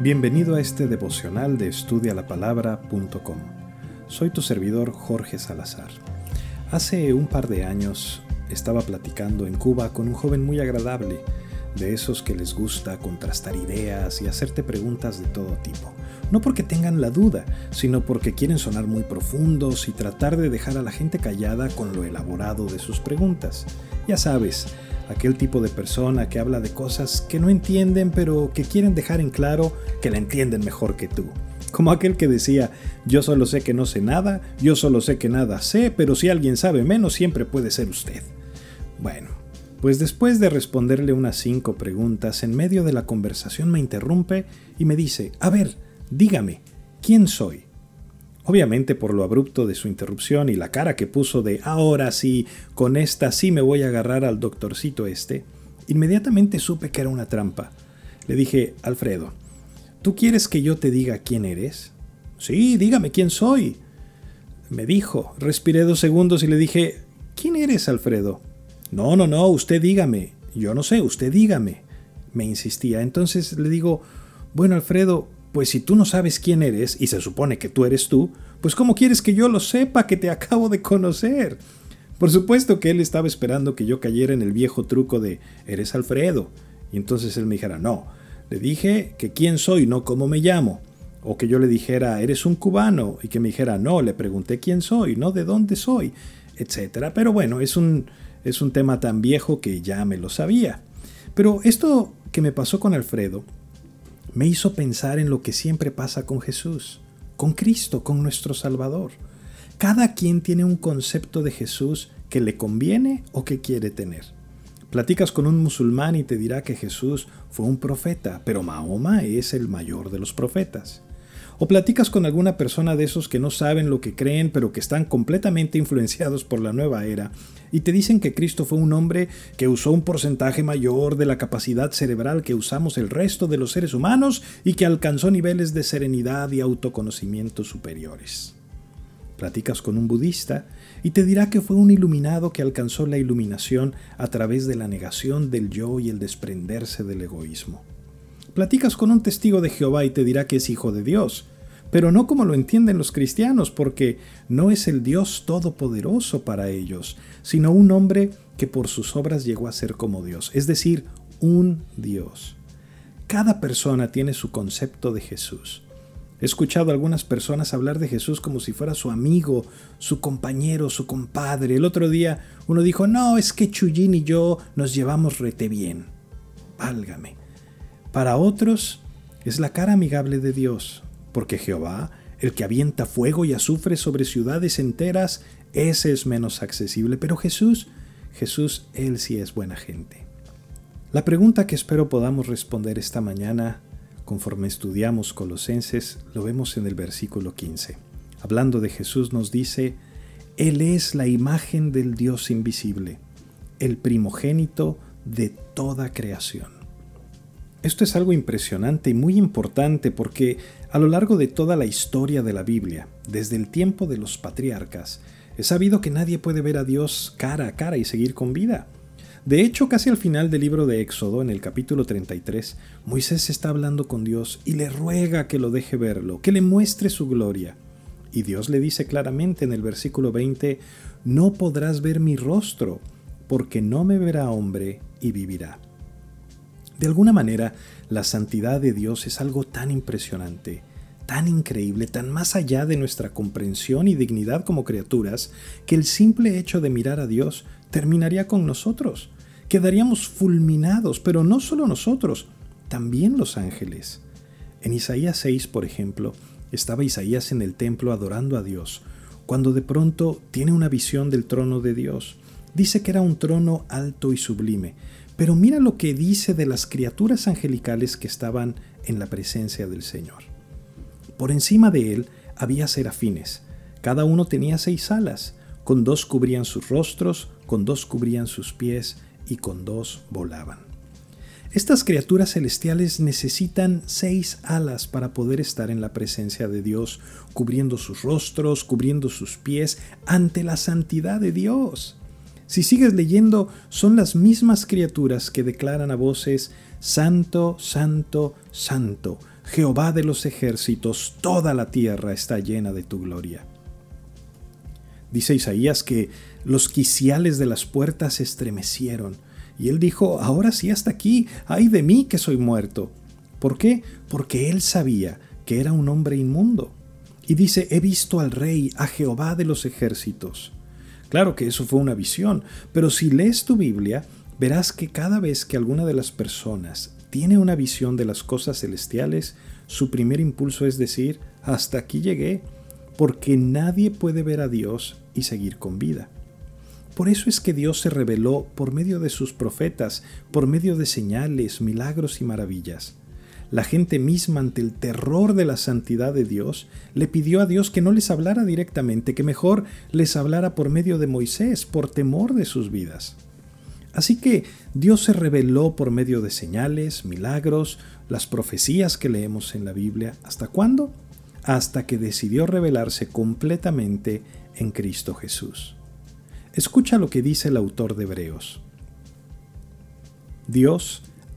Bienvenido a este devocional de estudialapalabra.com. Soy tu servidor Jorge Salazar. Hace un par de años estaba platicando en Cuba con un joven muy agradable, de esos que les gusta contrastar ideas y hacerte preguntas de todo tipo. No porque tengan la duda, sino porque quieren sonar muy profundos y tratar de dejar a la gente callada con lo elaborado de sus preguntas. Ya sabes, aquel tipo de persona que habla de cosas que no entienden pero que quieren dejar en claro que la entienden mejor que tú. Como aquel que decía, yo solo sé que no sé nada, yo solo sé que nada sé, pero si alguien sabe menos siempre puede ser usted. Bueno, pues después de responderle unas cinco preguntas, en medio de la conversación me interrumpe y me dice, a ver, dígame, ¿quién soy? Obviamente por lo abrupto de su interrupción y la cara que puso de ahora sí, con esta sí me voy a agarrar al doctorcito este, inmediatamente supe que era una trampa. Le dije, Alfredo, ¿tú quieres que yo te diga quién eres? Sí, dígame quién soy. Me dijo, respiré dos segundos y le dije, ¿quién eres, Alfredo? No, no, no, usted dígame. Yo no sé, usted dígame. Me insistía. Entonces le digo, bueno, Alfredo, pues si tú no sabes quién eres, y se supone que tú eres tú, pues ¿cómo quieres que yo lo sepa que te acabo de conocer? Por supuesto que él estaba esperando que yo cayera en el viejo truco de eres Alfredo. Y entonces él me dijera, no, le dije que quién soy, no cómo me llamo. O que yo le dijera, eres un cubano, y que me dijera, no, le pregunté quién soy, no de dónde soy, etc. Pero bueno, es un, es un tema tan viejo que ya me lo sabía. Pero esto que me pasó con Alfredo me hizo pensar en lo que siempre pasa con Jesús, con Cristo, con nuestro Salvador. Cada quien tiene un concepto de Jesús que le conviene o que quiere tener. Platicas con un musulmán y te dirá que Jesús fue un profeta, pero Mahoma es el mayor de los profetas. O platicas con alguna persona de esos que no saben lo que creen, pero que están completamente influenciados por la nueva era, y te dicen que Cristo fue un hombre que usó un porcentaje mayor de la capacidad cerebral que usamos el resto de los seres humanos y que alcanzó niveles de serenidad y autoconocimiento superiores. Platicas con un budista y te dirá que fue un iluminado que alcanzó la iluminación a través de la negación del yo y el desprenderse del egoísmo. Platicas con un testigo de Jehová y te dirá que es hijo de Dios, pero no como lo entienden los cristianos, porque no es el Dios todopoderoso para ellos, sino un hombre que por sus obras llegó a ser como Dios, es decir, un Dios. Cada persona tiene su concepto de Jesús. He escuchado a algunas personas hablar de Jesús como si fuera su amigo, su compañero, su compadre. El otro día uno dijo, no, es que Chuyín y yo nos llevamos rete bien. Válgame. Para otros es la cara amigable de Dios, porque Jehová, el que avienta fuego y azufre sobre ciudades enteras, ese es menos accesible, pero Jesús, Jesús, Él sí es buena gente. La pregunta que espero podamos responder esta mañana, conforme estudiamos Colosenses, lo vemos en el versículo 15. Hablando de Jesús nos dice, Él es la imagen del Dios invisible, el primogénito de toda creación. Esto es algo impresionante y muy importante porque a lo largo de toda la historia de la Biblia, desde el tiempo de los patriarcas, es sabido que nadie puede ver a Dios cara a cara y seguir con vida. De hecho, casi al final del libro de Éxodo, en el capítulo 33, Moisés está hablando con Dios y le ruega que lo deje verlo, que le muestre su gloria. Y Dios le dice claramente en el versículo 20, no podrás ver mi rostro, porque no me verá hombre y vivirá. De alguna manera, la santidad de Dios es algo tan impresionante, tan increíble, tan más allá de nuestra comprensión y dignidad como criaturas, que el simple hecho de mirar a Dios terminaría con nosotros. Quedaríamos fulminados, pero no solo nosotros, también los ángeles. En Isaías 6, por ejemplo, estaba Isaías en el templo adorando a Dios, cuando de pronto tiene una visión del trono de Dios. Dice que era un trono alto y sublime, pero mira lo que dice de las criaturas angelicales que estaban en la presencia del Señor. Por encima de él había serafines. Cada uno tenía seis alas. Con dos cubrían sus rostros, con dos cubrían sus pies y con dos volaban. Estas criaturas celestiales necesitan seis alas para poder estar en la presencia de Dios, cubriendo sus rostros, cubriendo sus pies, ante la santidad de Dios. Si sigues leyendo, son las mismas criaturas que declaran a voces, Santo, Santo, Santo, Jehová de los ejércitos, toda la tierra está llena de tu gloria. Dice Isaías que los quiciales de las puertas se estremecieron, y él dijo, ahora sí hasta aquí, ay de mí que soy muerto. ¿Por qué? Porque él sabía que era un hombre inmundo. Y dice, he visto al rey, a Jehová de los ejércitos. Claro que eso fue una visión, pero si lees tu Biblia, verás que cada vez que alguna de las personas tiene una visión de las cosas celestiales, su primer impulso es decir, hasta aquí llegué, porque nadie puede ver a Dios y seguir con vida. Por eso es que Dios se reveló por medio de sus profetas, por medio de señales, milagros y maravillas. La gente misma ante el terror de la santidad de Dios le pidió a Dios que no les hablara directamente, que mejor les hablara por medio de Moisés, por temor de sus vidas. Así que Dios se reveló por medio de señales, milagros, las profecías que leemos en la Biblia. ¿Hasta cuándo? Hasta que decidió revelarse completamente en Cristo Jesús. Escucha lo que dice el autor de Hebreos. Dios,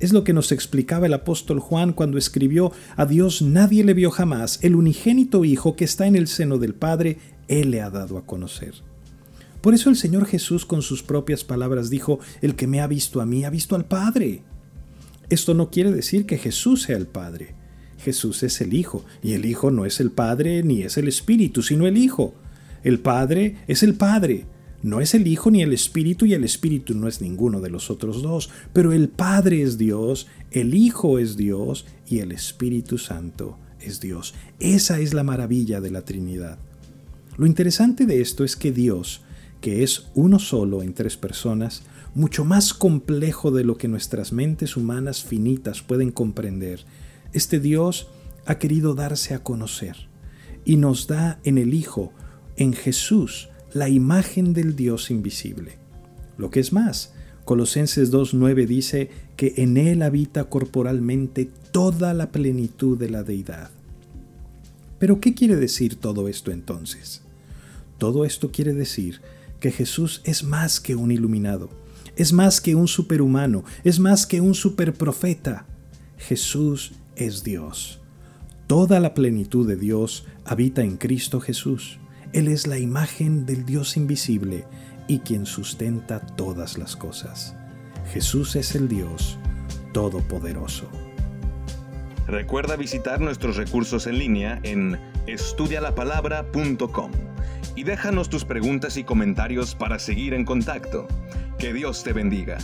Es lo que nos explicaba el apóstol Juan cuando escribió, A Dios nadie le vio jamás, el unigénito Hijo que está en el seno del Padre, Él le ha dado a conocer. Por eso el Señor Jesús con sus propias palabras dijo, el que me ha visto a mí ha visto al Padre. Esto no quiere decir que Jesús sea el Padre. Jesús es el Hijo, y el Hijo no es el Padre ni es el Espíritu, sino el Hijo. El Padre es el Padre, no es el Hijo ni el Espíritu, y el Espíritu no es ninguno de los otros dos, pero el Padre es Dios, el Hijo es Dios, y el Espíritu Santo es Dios. Esa es la maravilla de la Trinidad. Lo interesante de esto es que Dios, que es uno solo en tres personas, mucho más complejo de lo que nuestras mentes humanas finitas pueden comprender, este Dios ha querido darse a conocer y nos da en el Hijo, en Jesús, la imagen del Dios invisible. Lo que es más, Colosenses 2.9 dice que en Él habita corporalmente toda la plenitud de la deidad. Pero ¿qué quiere decir todo esto entonces? Todo esto quiere decir que Jesús es más que un iluminado, es más que un superhumano, es más que un superprofeta. Jesús es Dios. Toda la plenitud de Dios habita en Cristo Jesús. Él es la imagen del Dios invisible y quien sustenta todas las cosas. Jesús es el Dios Todopoderoso. Recuerda visitar nuestros recursos en línea en estudialapalabra.com y déjanos tus preguntas y comentarios para seguir en contacto. Que Dios te bendiga.